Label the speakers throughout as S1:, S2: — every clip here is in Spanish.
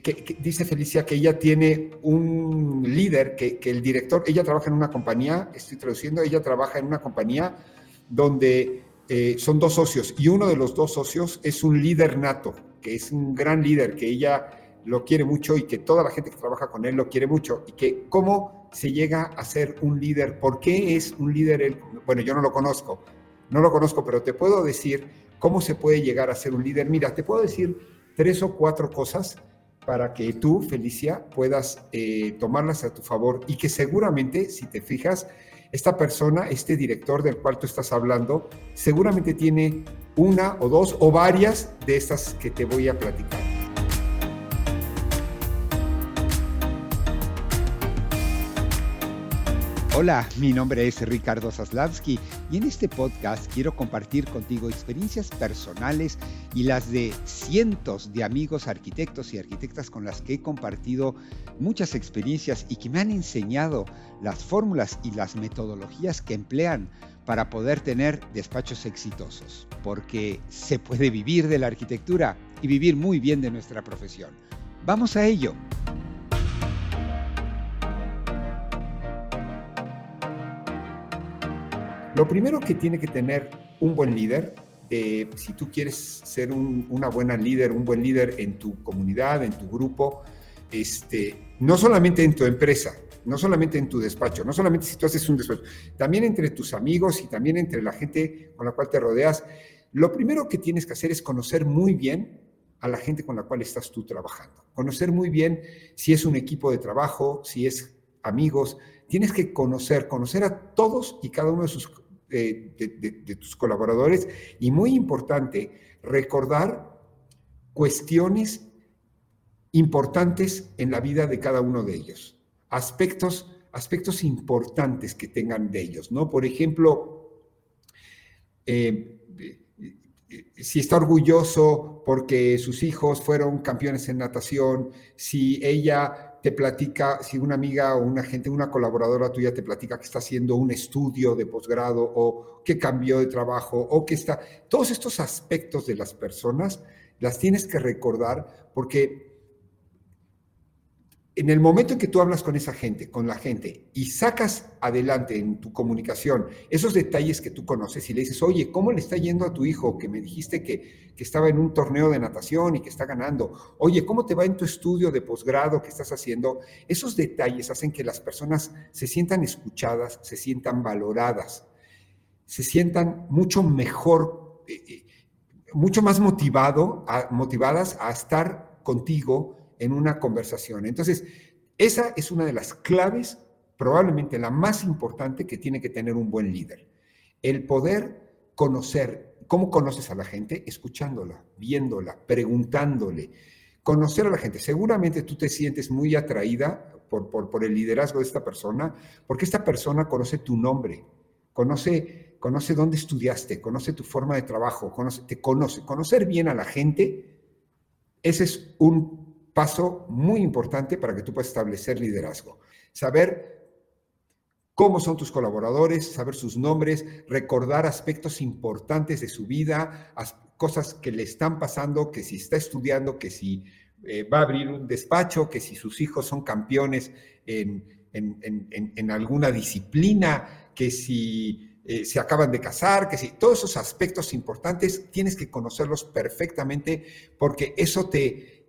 S1: que, dice Felicia que ella tiene un líder, que, que, el director, ella trabaja en una compañía, estoy traduciendo, ella trabaja en una compañía donde eh, son dos socios y uno de los dos socios es un líder nato, que es un gran líder, que ella lo quiere mucho y que toda la gente que trabaja con él lo quiere mucho y que cómo se llega a ser un líder, por qué es un líder, bueno, yo no lo conozco, no lo conozco, pero te puedo decir cómo se puede llegar a ser un líder. Mira, te puedo decir tres o cuatro cosas para que tú, Felicia, puedas eh, tomarlas a tu favor y que seguramente, si te fijas, esta persona, este director del cual tú estás hablando, seguramente tiene una o dos o varias de estas que te voy a platicar.
S2: Hola, mi nombre es Ricardo Zaslavsky y en este podcast quiero compartir contigo experiencias personales y las de cientos de amigos arquitectos y arquitectas con las que he compartido muchas experiencias y que me han enseñado las fórmulas y las metodologías que emplean para poder tener despachos exitosos, porque se puede vivir de la arquitectura y vivir muy bien de nuestra profesión. Vamos a ello.
S1: Lo primero que tiene que tener un buen líder, eh, si tú quieres ser una buena líder, un buen líder en tu comunidad, en tu grupo, este, no solamente en tu empresa, no solamente en tu despacho, no solamente si tú haces un despacho, también entre tus amigos y también entre la gente con la cual te rodeas, lo primero que tienes que hacer es conocer muy bien a la gente con la cual estás tú trabajando. Conocer muy bien si es un equipo de trabajo, si es amigos. Tienes que conocer, conocer a todos y cada uno de sus de, tus colaboradores y muy importante, recordar cuestiones importantes en la vida de cada uno de ellos, aspectos, aspectos importantes que tengan de ellos, ¿no? Por ejemplo, eh, si está orgulloso porque sus hijos fueron campeones en natación, si ella te platica, si una amiga o una gente, una colaboradora tuya te platica que está haciendo un estudio de posgrado o que cambió de trabajo o que está, todos estos aspectos de las personas las tienes que recordar porque en el momento en que tú hablas con esa gente, con la gente, y sacas adelante en tu comunicación esos detalles que tú conoces y le dices, oye, ¿cómo le está yendo a tu hijo que me dijiste que, que estaba en un torneo de natación y que está ganando? Oye, ¿cómo te va en tu estudio de posgrado que estás haciendo? Esos detalles hacen que las personas se sientan escuchadas, se sientan valoradas, se sientan mucho mejor, eh, eh, mucho más motivado, motivadas a estar contigo en una conversación. Entonces, esa es una de las claves, probablemente la más importante que tiene que tener un buen líder. El poder conocer, ¿cómo conoces a la gente? Escuchándola, viéndola, preguntándole. Conocer a la gente. Seguramente tú te sientes muy atraída por, por, el liderazgo de esta persona, porque esta persona conoce tu nombre, conoce, conoce dónde estudiaste, conoce tu forma de trabajo, conoce, te conoce. Conocer bien a la gente, ese es un paso muy importante para que tú puedas establecer liderazgo. Saber cómo son tus colaboradores, saber sus nombres, recordar aspectos importantes de su vida, cosas que le están pasando, que si está estudiando, que si eh, va a abrir un despacho, que si sus hijos son campeones en, alguna disciplina, que si eh, se acaban de casar, que si todos esos aspectos importantes tienes que conocerlos perfectamente porque eso te,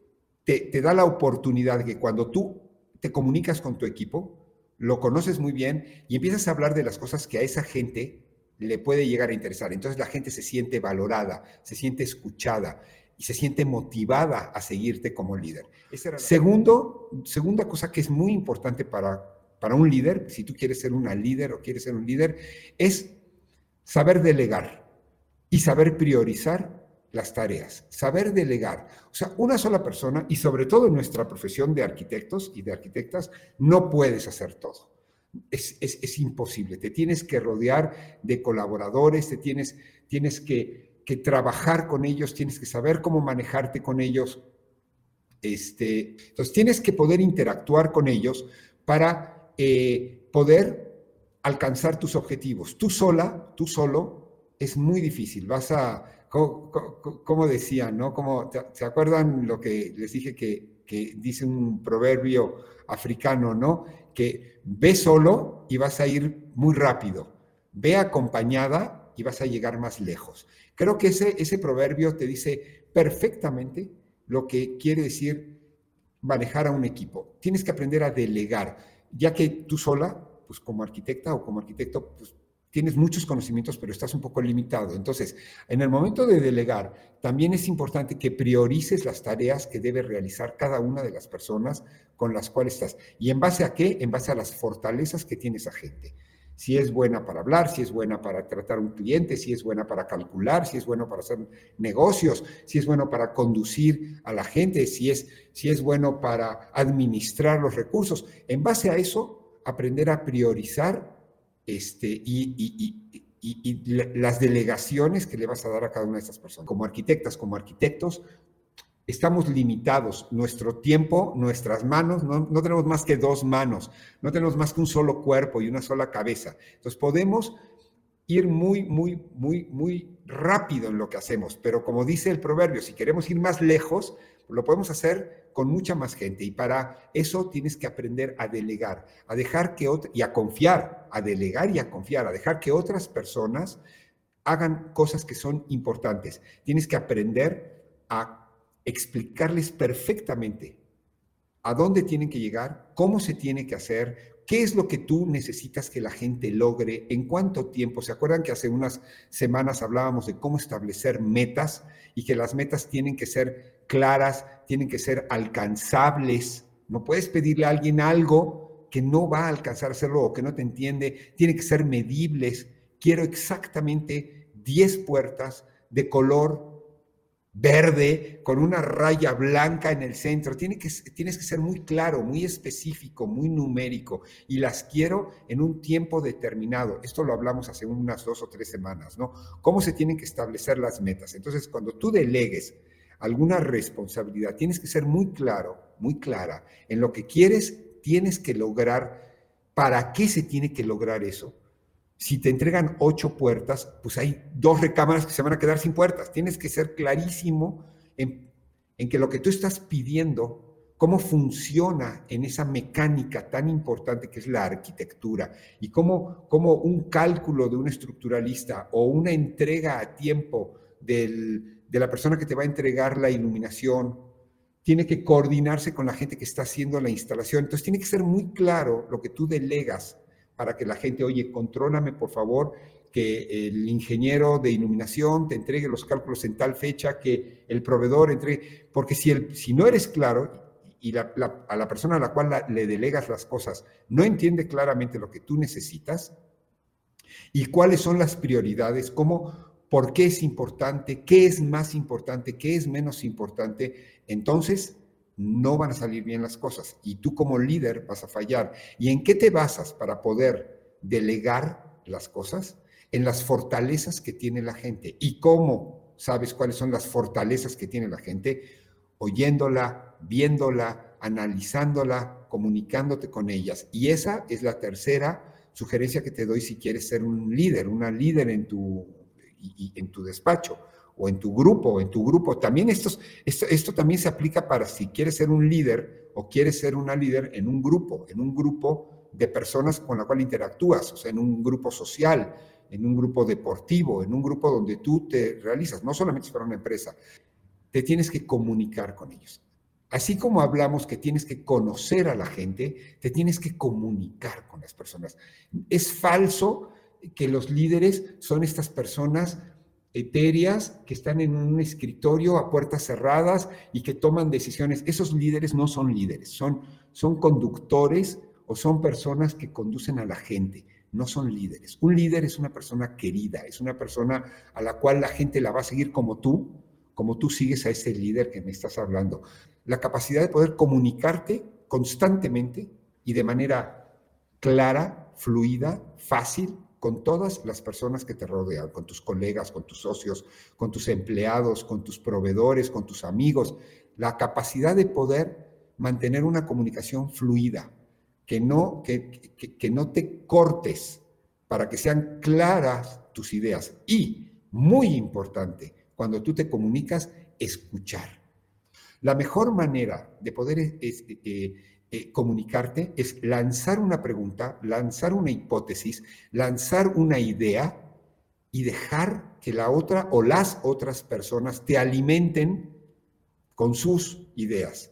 S1: te, da la oportunidad de que cuando tú te comunicas con tu equipo, lo conoces muy bien y empiezas a hablar de las cosas que a esa gente le puede llegar a interesar. Entonces la gente se siente valorada, se siente escuchada y se siente motivada a seguirte como líder. Segundo, segunda cosa que es muy importante para, para un líder, si tú quieres ser una líder o quieres ser un líder, es saber delegar y saber priorizar las tareas, saber delegar. O sea, una sola persona, y sobre todo en nuestra profesión de arquitectos y de arquitectas, no puedes hacer todo. Es, imposible. Te tienes que rodear de colaboradores, te tienes, tienes que, que, trabajar con ellos, tienes que saber cómo manejarte con ellos. Este, entonces, tienes que poder interactuar con ellos para eh, poder alcanzar tus objetivos. Tú sola, tú solo, es muy difícil. Vas a como, decían, ¿no? ¿Se acuerdan lo que les dije que que dice un proverbio africano, ¿no? Que ve solo y vas a ir muy rápido, ve acompañada y vas a llegar más lejos. Creo que ese, ese proverbio te dice perfectamente lo que quiere decir manejar a un equipo. Tienes que aprender a delegar, ya que tú sola, pues como arquitecta o como arquitecto, pues tienes muchos conocimientos, pero estás un poco limitado. Entonces, en el momento de delegar, también es importante que priorices las tareas que debe realizar cada una de las personas con las cuales estás. ¿Y en base a qué? En base a las fortalezas que tiene esa gente. Si es buena para hablar, si es buena para tratar a un cliente, si es buena para calcular, si es bueno para hacer negocios, si es bueno para conducir a la gente, si es, si es bueno para administrar los recursos. En base a eso, aprender a priorizar este, y, las delegaciones que le vas a dar a cada una de estas personas. Como arquitectas, como arquitectos, estamos limitados. Nuestro tiempo, nuestras manos, no, no, tenemos más que dos manos, no tenemos más que un solo cuerpo y una sola cabeza. Entonces podemos ir muy, muy, muy, muy rápido en lo que hacemos, pero como dice el proverbio, si queremos ir más lejos, lo podemos hacer con mucha más gente y para eso tienes que aprender a delegar, a dejar que y a confiar, a delegar y a confiar, a dejar que otras personas hagan cosas que son importantes. Tienes que aprender a explicarles perfectamente a dónde tienen que llegar, cómo se tiene que hacer, ¿Qué es lo que tú necesitas que la gente logre? ¿En cuánto tiempo? ¿Se acuerdan que hace unas semanas hablábamos de cómo establecer metas y que las metas tienen que ser claras, tienen que ser alcanzables? No puedes pedirle a alguien algo que no va a alcanzar a hacerlo o que no te entiende. Tienen que ser medibles. Quiero exactamente 10 puertas de color verde con una raya blanca en el centro. Tienes que ser muy claro, muy específico, muy numérico y las quiero en un tiempo determinado. Esto lo hablamos hace unas dos o tres semanas, ¿no? ¿Cómo se tienen que establecer las metas? Entonces, cuando tú delegues alguna responsabilidad, tienes que ser muy claro, muy clara en lo que quieres, tienes que lograr, para qué se tiene que lograr eso si te entregan ocho puertas, pues hay dos recámaras que se van a quedar sin puertas. Tienes que ser clarísimo en, que lo que tú estás pidiendo, cómo funciona en esa mecánica tan importante que es la arquitectura y cómo, cómo un cálculo de un estructuralista o una entrega a tiempo de la persona que te va a entregar la iluminación tiene que coordinarse con la gente que está haciendo la instalación. Entonces tiene que ser muy claro lo que tú delegas para que la gente, oye, contrólame por favor que el ingeniero de iluminación te entregue los cálculos en tal fecha, que el proveedor entregue, porque si, el, si no eres claro y a la persona a la cual le delegas las cosas no entiende claramente lo que tú necesitas y cuáles son las prioridades, cómo, por qué es importante, qué es más importante, qué es menos importante, entonces no van a salir bien las cosas y tú como líder vas a fallar. ¿Y en qué te basas para poder delegar las cosas? En las fortalezas que tiene la gente. ¿Y cómo sabes cuáles son las fortalezas que tiene la gente? Oyéndola, viéndola, analizándola, comunicándote con ellas. Y esa es la tercera sugerencia que te doy si quieres ser un líder, una líder en tu, en tu despacho o en tu grupo, en tu grupo. También esto, esto también se aplica para si quieres ser un líder o quieres ser una líder en un grupo, en un grupo de personas con la cual interactúas, o sea, en un grupo social, en un grupo deportivo, en un grupo donde tú te realizas, no solamente para una empresa, te tienes que comunicar con ellos. Así como hablamos que tienes que conocer a la gente, te tienes que comunicar con las personas. Es falso que los líderes son estas personas etéreas que están en un escritorio a puertas cerradas y que toman decisiones. Esos líderes no son líderes, son, son conductores o son personas que conducen a la gente, no son líderes. Un líder es una persona querida, es una persona a la cual la gente la va a seguir como tú, como tú sigues a ese líder que me estás hablando. La capacidad de poder comunicarte constantemente y de manera clara, fluida, fácil, con todas las personas que te rodean, con tus colegas, con tus socios, con tus empleados, con tus proveedores, con tus amigos, la capacidad de poder mantener una comunicación fluida, que no, que, que, no te cortes para que sean claras tus ideas. Y, muy importante, cuando tú te comunicas, escuchar. La mejor manera de poder eh, eh, eh, comunicarte es lanzar una pregunta, lanzar una hipótesis, lanzar una idea y dejar que la otra o las otras personas te alimenten con sus ideas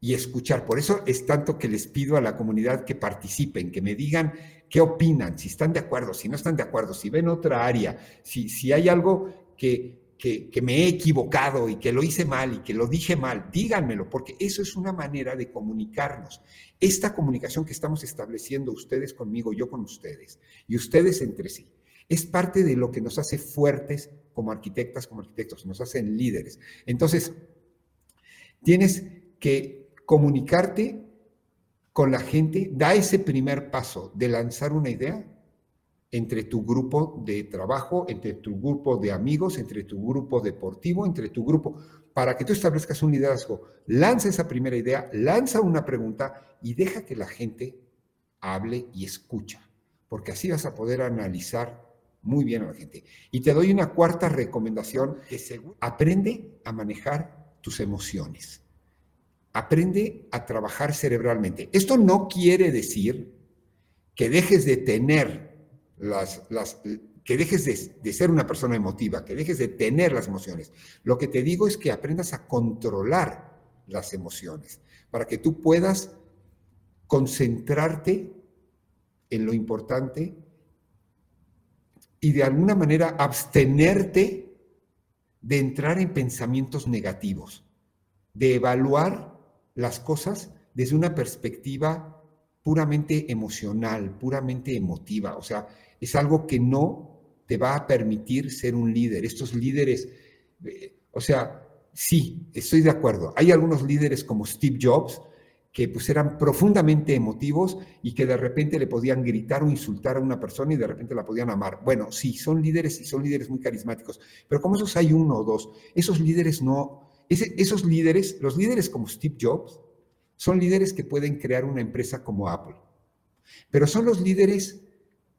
S1: y escuchar. Por eso es tanto que les pido a la comunidad que participen, que me digan qué opinan, si están de acuerdo, si no están de acuerdo, si ven otra área, si, si hay algo que, que, me he equivocado y que lo hice mal y que lo dije mal, díganmelo, porque eso es una manera de comunicarnos. Esta comunicación que estamos estableciendo ustedes conmigo, yo con ustedes y ustedes entre sí, es parte de lo que nos hace fuertes como arquitectas, como arquitectos, nos hacen líderes. Entonces, tienes que comunicarte con la gente, da ese primer paso de lanzar una idea entre tu grupo de trabajo, entre tu grupo de amigos, entre tu grupo deportivo, entre tu grupo, para que tú establezcas un liderazgo. Lanza esa primera idea, lanza una pregunta y deja que la gente hable y escucha, porque así vas a poder analizar muy bien a la gente. Y te doy una cuarta recomendación, que aprende a manejar tus emociones aprende a trabajar cerebralmente. Esto no quiere decir que dejes de tener las, las que dejes de, de, ser una persona emotiva, que dejes de tener las emociones. Lo que te digo es que aprendas a controlar las emociones para que tú puedas concentrarte en lo importante y de alguna manera abstenerte de entrar en pensamientos negativos, de evaluar las cosas desde una perspectiva puramente emocional, puramente emotiva. O sea, es algo que no te va a permitir ser un líder. Estos líderes, eh, o sea, sí, estoy de acuerdo. Hay algunos líderes como Steve Jobs que pues eran profundamente emotivos y que de repente le podían gritar o insultar a una persona y de repente la podían amar. Bueno, sí, son líderes y son líderes muy carismáticos, pero como esos hay uno o dos, esos líderes no, esos líderes, los líderes como Steve Jobs, son líderes que pueden crear una empresa como Apple. Pero son los líderes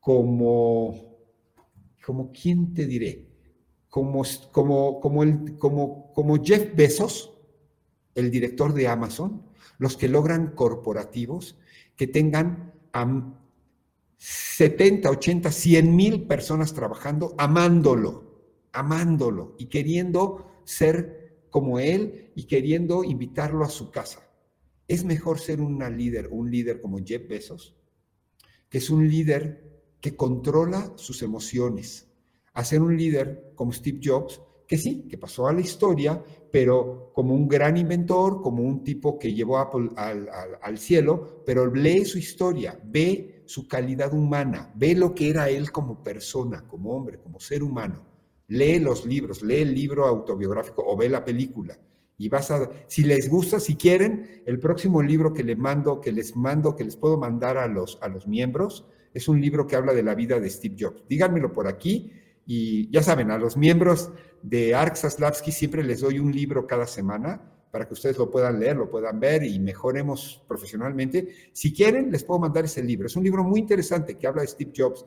S1: como, como ¿quién te diré? Como, como, como, el, como, como Jeff Bezos, el director de Amazon, los que logran corporativos que tengan a 70, 80, 100 mil personas trabajando, amándolo, amándolo y queriendo ser como él y queriendo invitarlo a su casa. Es mejor ser una líder, un líder como Jeff Bezos, que es un líder que controla sus emociones, a ser un líder como Steve Jobs, que sí, que pasó a la historia, pero como un gran inventor, como un tipo que llevó Apple al, al cielo, pero lee su historia, ve su calidad humana, ve lo que era él como persona, como hombre, como ser humano lee los libros, lee el libro autobiográfico o ve la película. Y vas a, si les gusta, si quieren, el próximo libro que les mando, que les mando, que les puedo mandar a los, a los miembros, es un libro que habla de la vida de Steve Jobs. Díganmelo por aquí y ya saben, a los miembros de ARC Saslavsky siempre les doy un libro cada semana para que ustedes lo puedan leer, lo puedan ver y mejoremos profesionalmente. Si quieren, les puedo mandar ese libro. Es un libro muy interesante que habla de Steve Jobs,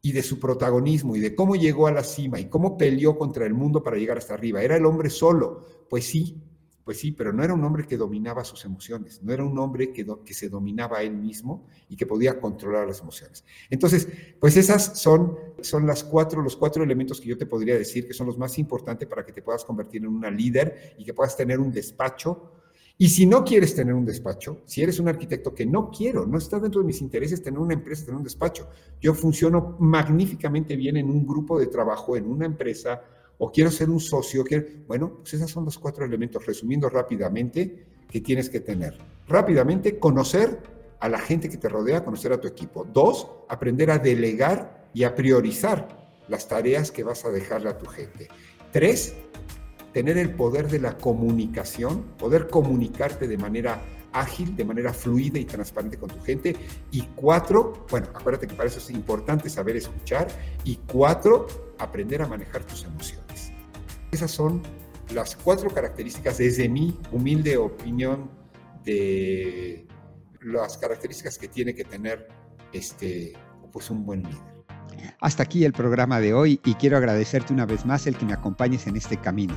S1: y de su protagonismo y de cómo llegó a la cima y cómo peleó contra el mundo para llegar hasta arriba. Era el hombre solo, pues sí, pues sí, pero no era un hombre que dominaba sus emociones, no era un hombre que, que se dominaba él mismo y que podía controlar las emociones. Entonces, pues esas son, son las cuatro, los cuatro elementos que yo te podría decir que son los más importantes para que te puedas convertir en una líder y que puedas tener un despacho y si no quieres tener un despacho, si eres un arquitecto que no quiero, no está dentro de mis intereses tener una empresa, tener un despacho, yo funciono magníficamente bien en un grupo de trabajo, en una empresa, o quiero ser un socio, bueno, pues esos son los cuatro elementos, resumiendo rápidamente, que tienes que tener. Rápidamente, conocer a la gente que te rodea, conocer a tu equipo. Dos, aprender a delegar y a priorizar las tareas que vas a dejarle a tu gente. Tres, tener el poder de la comunicación, poder comunicarte de manera ágil, de manera fluida y transparente con tu gente. Y cuatro, bueno, acuérdate que para eso es importante saber escuchar. Y cuatro, aprender a manejar tus emociones. Esas son las cuatro características, desde mi humilde opinión, de las características que tiene que tener este, pues un buen líder.
S2: Hasta aquí el programa de hoy y quiero agradecerte una vez más el que me acompañes en este camino.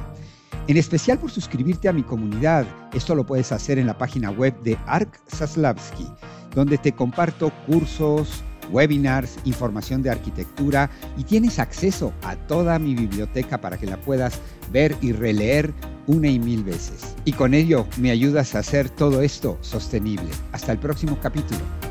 S2: en especial por suscribirte a mi comunidad. Esto lo puedes hacer en la página web de Ark Saslavsky, donde te comparto cursos, webinars, información de arquitectura y tienes acceso a toda mi biblioteca para que la puedas ver y releer una y mil veces. Y con ello me ayudas a hacer todo esto sostenible. Hasta el próximo capítulo.